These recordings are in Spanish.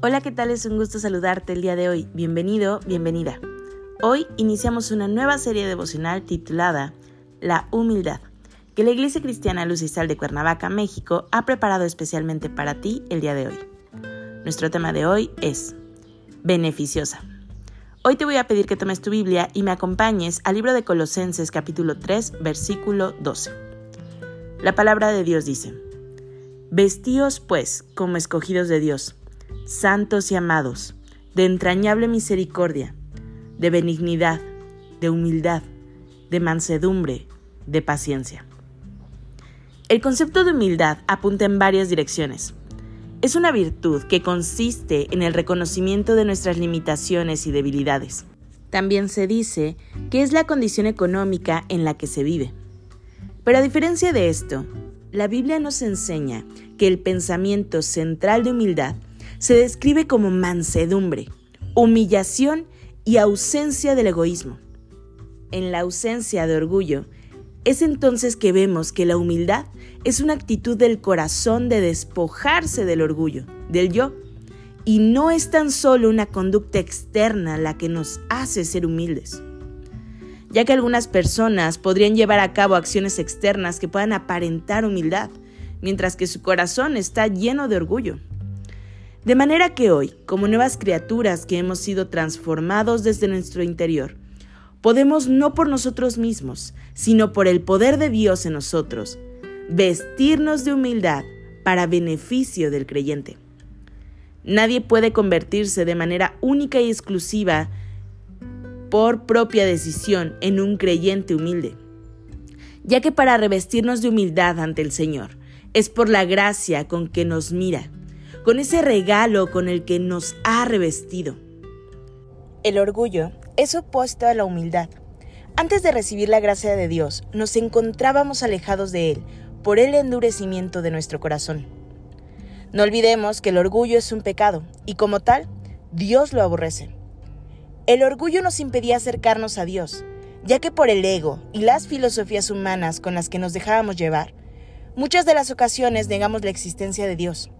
Hola, ¿qué tal? Es un gusto saludarte el día de hoy. Bienvenido, bienvenida. Hoy iniciamos una nueva serie devocional titulada La humildad, que la Iglesia Cristiana Luz y Sal de Cuernavaca, México, ha preparado especialmente para ti el día de hoy. Nuestro tema de hoy es beneficiosa. Hoy te voy a pedir que tomes tu Biblia y me acompañes al libro de Colosenses capítulo 3, versículo 12. La palabra de Dios dice, Vestíos pues como escogidos de Dios santos y amados, de entrañable misericordia, de benignidad, de humildad, de mansedumbre, de paciencia. El concepto de humildad apunta en varias direcciones. Es una virtud que consiste en el reconocimiento de nuestras limitaciones y debilidades. También se dice que es la condición económica en la que se vive. Pero a diferencia de esto, la Biblia nos enseña que el pensamiento central de humildad se describe como mansedumbre, humillación y ausencia del egoísmo. En la ausencia de orgullo, es entonces que vemos que la humildad es una actitud del corazón de despojarse del orgullo, del yo, y no es tan solo una conducta externa la que nos hace ser humildes ya que algunas personas podrían llevar a cabo acciones externas que puedan aparentar humildad, mientras que su corazón está lleno de orgullo. De manera que hoy, como nuevas criaturas que hemos sido transformados desde nuestro interior, podemos no por nosotros mismos, sino por el poder de Dios en nosotros, vestirnos de humildad para beneficio del creyente. Nadie puede convertirse de manera única y exclusiva por propia decisión en un creyente humilde, ya que para revestirnos de humildad ante el Señor es por la gracia con que nos mira con ese regalo con el que nos ha revestido. El orgullo es opuesto a la humildad. Antes de recibir la gracia de Dios, nos encontrábamos alejados de Él por el endurecimiento de nuestro corazón. No olvidemos que el orgullo es un pecado y como tal, Dios lo aborrece. El orgullo nos impedía acercarnos a Dios, ya que por el ego y las filosofías humanas con las que nos dejábamos llevar, muchas de las ocasiones negamos la existencia de Dios.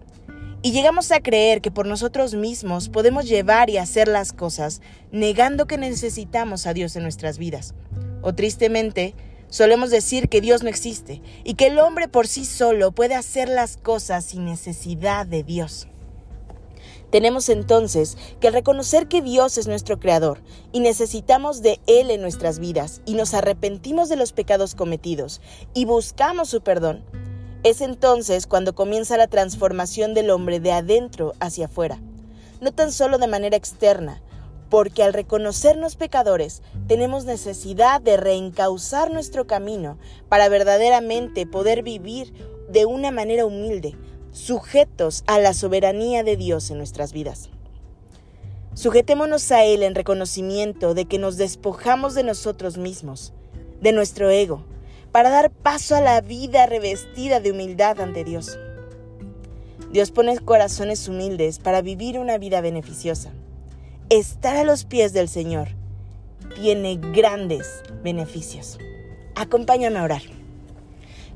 Y llegamos a creer que por nosotros mismos podemos llevar y hacer las cosas, negando que necesitamos a Dios en nuestras vidas. O tristemente, solemos decir que Dios no existe y que el hombre por sí solo puede hacer las cosas sin necesidad de Dios. Tenemos entonces que reconocer que Dios es nuestro Creador y necesitamos de Él en nuestras vidas y nos arrepentimos de los pecados cometidos y buscamos su perdón es entonces cuando comienza la transformación del hombre de adentro hacia afuera, no tan solo de manera externa, porque al reconocernos pecadores tenemos necesidad de reencauzar nuestro camino para verdaderamente poder vivir de una manera humilde, sujetos a la soberanía de Dios en nuestras vidas. Sujetémonos a Él en reconocimiento de que nos despojamos de nosotros mismos, de nuestro ego, para dar paso a la vida revestida de humildad ante Dios. Dios pone corazones humildes para vivir una vida beneficiosa. Estar a los pies del Señor tiene grandes beneficios. Acompáñame a orar.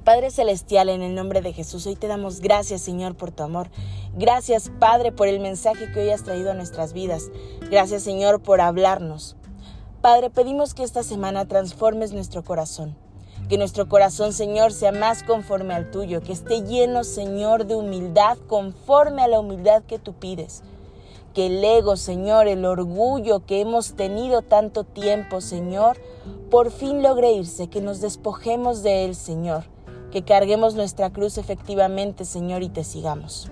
Padre Celestial, en el nombre de Jesús, hoy te damos gracias, Señor, por tu amor. Gracias, Padre, por el mensaje que hoy has traído a nuestras vidas. Gracias, Señor, por hablarnos. Padre, pedimos que esta semana transformes nuestro corazón. Que nuestro corazón, Señor, sea más conforme al tuyo, que esté lleno, Señor, de humildad, conforme a la humildad que tú pides. Que el ego, Señor, el orgullo que hemos tenido tanto tiempo, Señor, por fin logre irse, que nos despojemos de él, Señor, que carguemos nuestra cruz efectivamente, Señor, y te sigamos.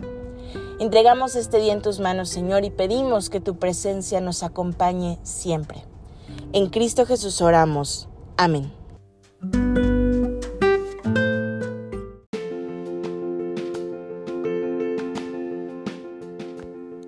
Entregamos este día en tus manos, Señor, y pedimos que tu presencia nos acompañe siempre. En Cristo Jesús oramos. Amén.